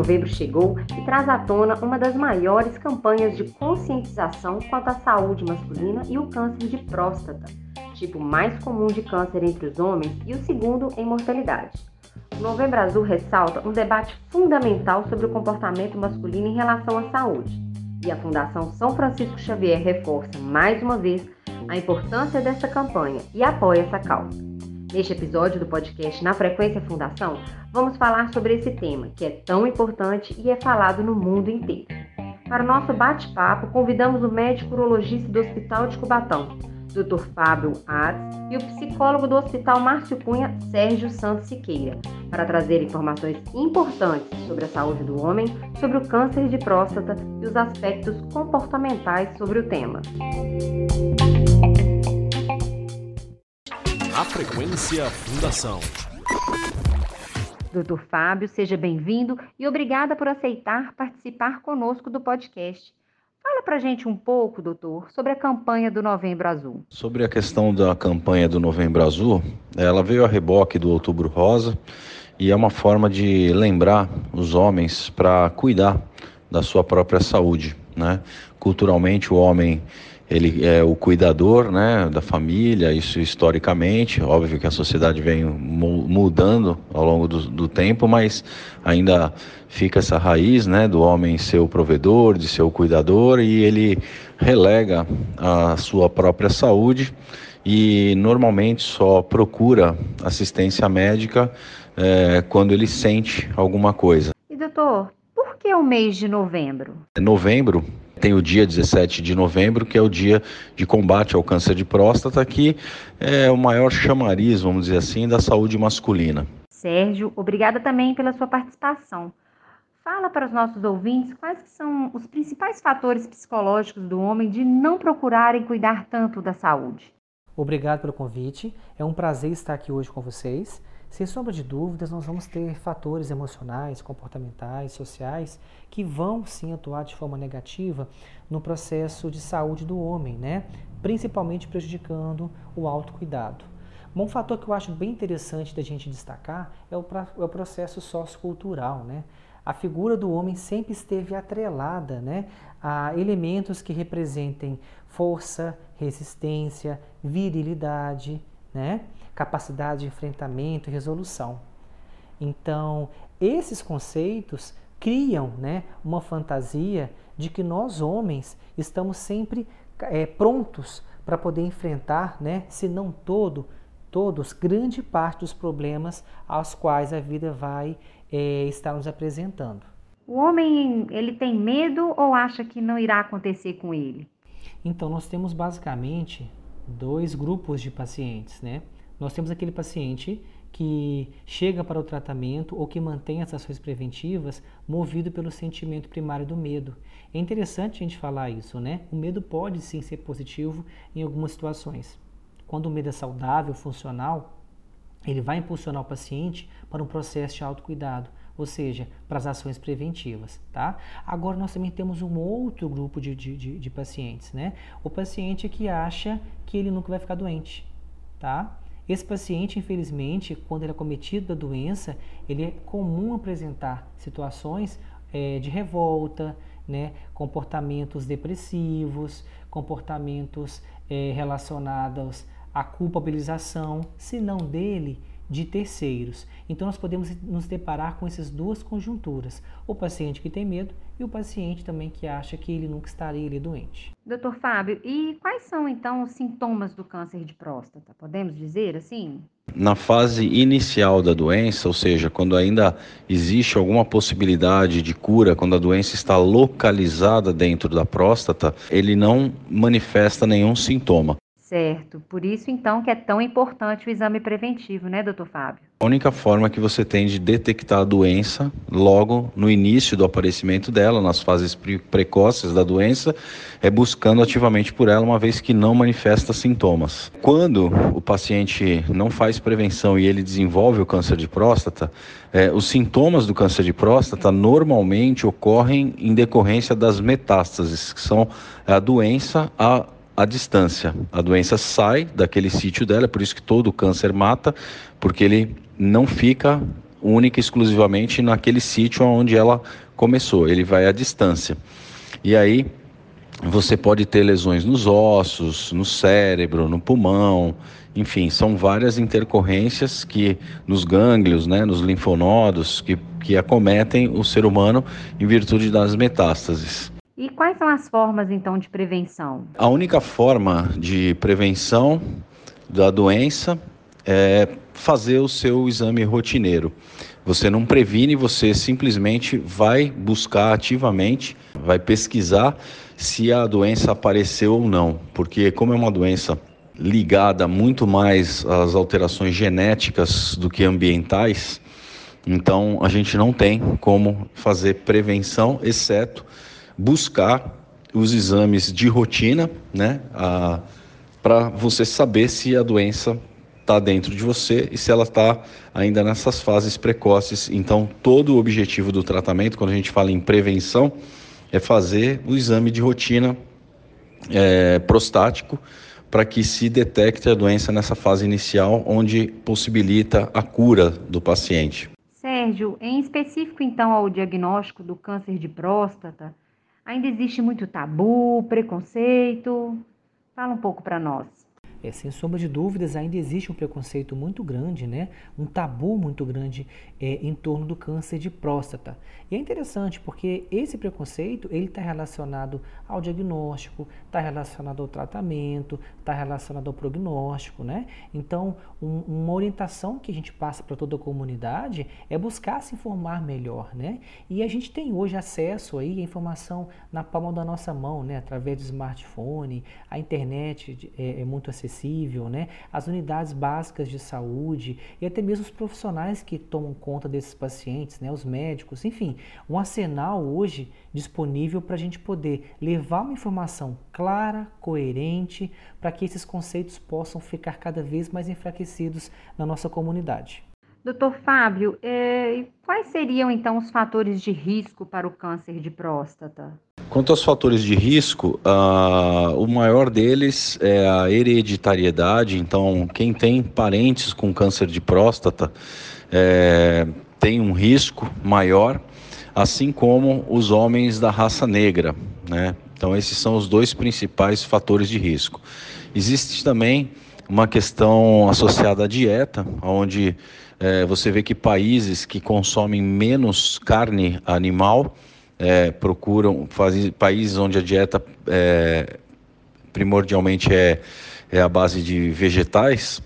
novembro chegou e traz à tona uma das maiores campanhas de conscientização quanto à saúde masculina e o câncer de próstata, tipo mais comum de câncer entre os homens e o segundo em mortalidade. O Novembro Azul ressalta um debate fundamental sobre o comportamento masculino em relação à saúde. E a Fundação São Francisco Xavier reforça mais uma vez a importância dessa campanha e apoia essa causa. Neste episódio do podcast Na Frequência Fundação, vamos falar sobre esse tema que é tão importante e é falado no mundo inteiro. Para o nosso bate-papo, convidamos o médico urologista do Hospital de Cubatão, Dr. Fábio Ades, e o psicólogo do Hospital Márcio Cunha, Sérgio Santos Siqueira, para trazer informações importantes sobre a saúde do homem, sobre o câncer de próstata e os aspectos comportamentais sobre o tema. A Frequência Fundação. Doutor Fábio, seja bem-vindo e obrigada por aceitar participar conosco do podcast. Fala pra gente um pouco, doutor, sobre a campanha do Novembro Azul. Sobre a questão da campanha do Novembro Azul, ela veio a reboque do Outubro Rosa e é uma forma de lembrar os homens para cuidar da sua própria saúde, né? Culturalmente o homem ele é o cuidador né, da família, isso historicamente. Óbvio que a sociedade vem mudando ao longo do, do, tempo, mas ainda fica essa raiz né, do homem ser o provedor, de ser o cuidador, e ele relega a sua própria saúde e normalmente só procura assistência médica é, quando ele sente alguma coisa. E doutor, por que o mês de novembro? Novembro tem o dia 17 de novembro, que é o dia de combate ao câncer de próstata, que é o maior chamariz, vamos dizer assim, da saúde masculina. Sérgio, obrigada também pela sua participação. Fala para os nossos ouvintes quais são os principais fatores psicológicos do homem de não procurarem cuidar tanto da saúde. Obrigado pelo convite. É um prazer estar aqui hoje com vocês. Sem sombra de dúvidas, nós vamos ter fatores emocionais, comportamentais, sociais que vão sim atuar de forma negativa no processo de saúde do homem, né? principalmente prejudicando o autocuidado. Um fator que eu acho bem interessante da gente destacar é o, é o processo sociocultural. Né? A figura do homem sempre esteve atrelada né, a elementos que representem força, resistência, virilidade, né? capacidade de enfrentamento e resolução. Então, esses conceitos criam né, uma fantasia de que nós, homens, estamos sempre é, prontos para poder enfrentar, né, se não todo, todos, grande parte dos problemas aos quais a vida vai é, estar nos apresentando. O homem, ele tem medo ou acha que não irá acontecer com ele? Então, nós temos basicamente dois grupos de pacientes, né? Nós temos aquele paciente que chega para o tratamento ou que mantém as ações preventivas movido pelo sentimento primário do medo. É interessante a gente falar isso, né? O medo pode sim ser positivo em algumas situações. Quando o medo é saudável, funcional, ele vai impulsionar o paciente para um processo de autocuidado, ou seja, para as ações preventivas, tá? Agora nós também temos um outro grupo de, de, de, de pacientes, né? O paciente que acha que ele nunca vai ficar doente, tá? Esse paciente, infelizmente, quando ele é cometido da doença, ele é comum apresentar situações é, de revolta, né, comportamentos depressivos, comportamentos é, relacionados à culpabilização, se não dele, de terceiros. Então, nós podemos nos deparar com essas duas conjunturas: o paciente que tem medo e o paciente também que acha que ele nunca estaria ele doente. Doutor Fábio, e quais são então os sintomas do câncer de próstata? Podemos dizer assim? Na fase inicial da doença, ou seja, quando ainda existe alguma possibilidade de cura, quando a doença está localizada dentro da próstata, ele não manifesta nenhum sintoma. Certo. Por isso, então, que é tão importante o exame preventivo, né, doutor Fábio? A única forma que você tem de detectar a doença logo no início do aparecimento dela, nas fases precoces da doença, é buscando ativamente por ela, uma vez que não manifesta sintomas. Quando o paciente não faz prevenção e ele desenvolve o câncer de próstata, é, os sintomas do câncer de próstata normalmente ocorrem em decorrência das metástases, que são a doença a a distância. A doença sai daquele sítio dela, é por isso que todo câncer mata, porque ele não fica única e exclusivamente naquele sítio onde ela começou, ele vai à distância. E aí você pode ter lesões nos ossos, no cérebro, no pulmão, enfim, são várias intercorrências que nos gânglios, né, nos linfonodos, que, que acometem o ser humano em virtude das metástases. E quais são as formas então de prevenção? A única forma de prevenção da doença é fazer o seu exame rotineiro. Você não previne, você simplesmente vai buscar ativamente, vai pesquisar se a doença apareceu ou não, porque como é uma doença ligada muito mais às alterações genéticas do que ambientais, então a gente não tem como fazer prevenção, exceto buscar os exames de rotina, né, para você saber se a doença está dentro de você e se ela está ainda nessas fases precoces. Então, todo o objetivo do tratamento, quando a gente fala em prevenção, é fazer o exame de rotina é, prostático para que se detecte a doença nessa fase inicial, onde possibilita a cura do paciente. Sérgio, em específico então ao diagnóstico do câncer de próstata, ainda existe muito tabu, preconceito? Fala um pouco para nós. É, sem sombra de dúvidas, ainda existe um preconceito muito grande, né? um tabu muito grande é, em torno do câncer de próstata. E é interessante porque esse preconceito ele está relacionado ao diagnóstico, está relacionado ao tratamento, está relacionado ao prognóstico. Né? Então, um, uma orientação que a gente passa para toda a comunidade é buscar se informar melhor. Né? E a gente tem hoje acesso aí à informação na palma da nossa mão, né? através do smartphone, a internet é, é muito acessível acessível, né? as unidades básicas de saúde e até mesmo os profissionais que tomam conta desses pacientes, né? os médicos, enfim, um arsenal hoje disponível para a gente poder levar uma informação clara, coerente, para que esses conceitos possam ficar cada vez mais enfraquecidos na nossa comunidade. Doutor Fábio, eh, quais seriam então os fatores de risco para o câncer de próstata? Quanto aos fatores de risco, uh, o maior deles é a hereditariedade. Então, quem tem parentes com câncer de próstata é, tem um risco maior, assim como os homens da raça negra. Né? Então, esses são os dois principais fatores de risco. Existe também uma questão associada à dieta, onde é, você vê que países que consomem menos carne animal é, procuram fazer países onde a dieta é, primordialmente é, é a base de vegetais,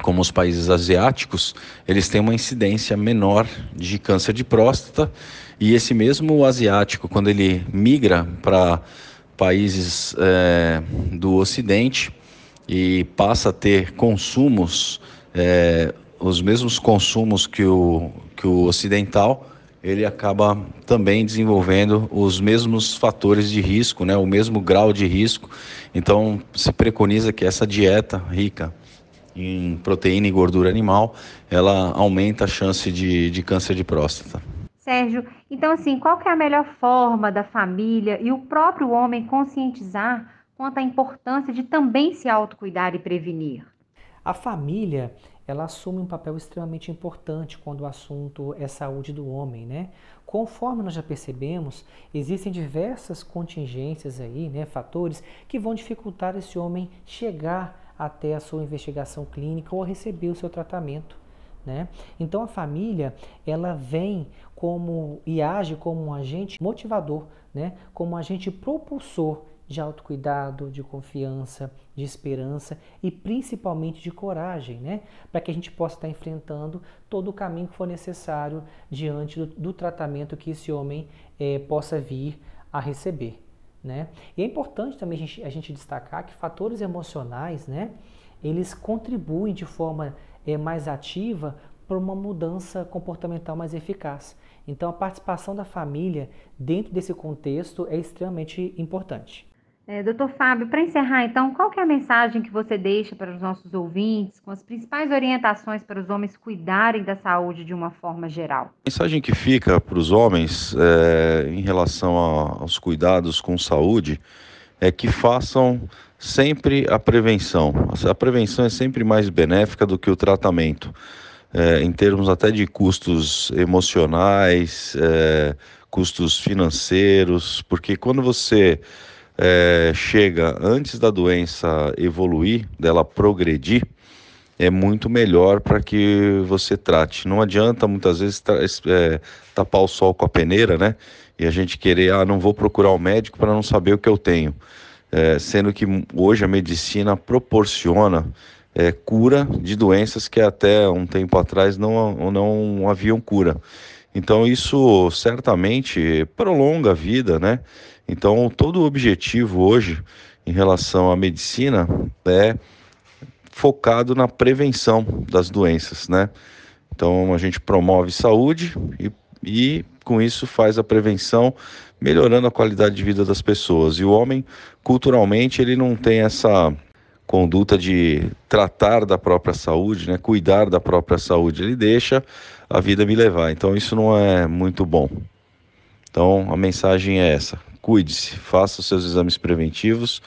como os países asiáticos, eles têm uma incidência menor de câncer de próstata. E esse mesmo asiático, quando ele migra para países é, do Ocidente e passa a ter consumos, é, os mesmos consumos que o, que o ocidental, ele acaba também desenvolvendo os mesmos fatores de risco, né, o mesmo grau de risco. Então, se preconiza que essa dieta rica em proteína e gordura animal, ela aumenta a chance de, de câncer de próstata. Sérgio, então assim, qual é a melhor forma da família e o próprio homem conscientizar quanto à importância de também se autocuidar e prevenir? A família, ela assume um papel extremamente importante quando o assunto é saúde do homem, né? Conforme nós já percebemos, existem diversas contingências aí, né, fatores que vão dificultar esse homem chegar até a sua investigação clínica ou receber o seu tratamento. Né? Então a família ela vem como e age como um agente motivador, né? como um agente propulsor de autocuidado, de confiança, de esperança e principalmente de coragem, né? Para que a gente possa estar enfrentando todo o caminho que for necessário diante do, do tratamento que esse homem é, possa vir a receber, né? E é importante também a gente, a gente destacar que fatores emocionais, né? Eles contribuem de forma é, mais ativa para uma mudança comportamental mais eficaz. Então, a participação da família dentro desse contexto é extremamente importante. É, doutor Fábio, para encerrar então, qual é a mensagem que você deixa para os nossos ouvintes, com as principais orientações para os homens cuidarem da saúde de uma forma geral? A mensagem que fica para os homens é, em relação a, aos cuidados com saúde é que façam sempre a prevenção. A prevenção é sempre mais benéfica do que o tratamento. é, em termos até de custos emocionais, é, custos financeiros, porque quando você é, chega antes da doença evoluir, dela progredir, é muito melhor para que você trate. Não adianta muitas vezes é, tapar o sol com a peneira, né? E a gente querer, ah, não vou procurar o um médico para não saber o que eu tenho. É, sendo que hoje a medicina proporciona é, cura de doenças que até um tempo atrás não, não haviam cura. Então isso certamente prolonga a vida, né? Então todo o objetivo hoje em relação à medicina é focado na prevenção das doenças, né? Então a gente promove saúde e, e com isso faz a prevenção, melhorando a qualidade de vida das pessoas. E o homem, culturalmente, ele não tem essa conduta de tratar da própria saúde, né, cuidar da própria saúde. Ele deixa a vida me levar. Então isso não é muito bom. Então a mensagem é essa: cuide-se, faça os seus exames preventivos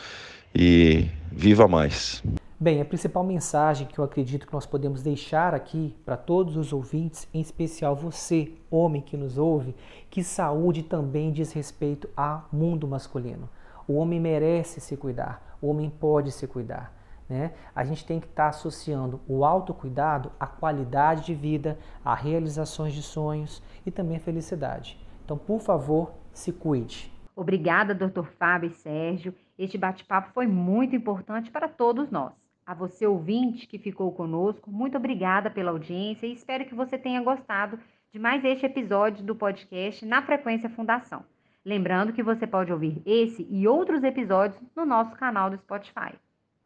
e viva mais. Bem, a principal mensagem que eu acredito que nós podemos deixar aqui para todos os ouvintes, em especial você, homem que nos ouve, que saúde também diz respeito ao mundo masculino. O homem merece se cuidar, o homem pode se cuidar. Né? A gente tem que estar tá associando o autocuidado à qualidade de vida, a realizações de sonhos e também a felicidade. Então, por favor, se cuide. Obrigada, Dr. Fábio e Sérgio. Este bate-papo foi muito importante para todos nós. A você, ouvinte, que ficou conosco, muito obrigada pela audiência e espero que você tenha gostado de mais este episódio do podcast na Frequência Fundação. Lembrando que você pode ouvir esse e outros episódios no nosso canal do Spotify.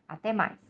Até mais!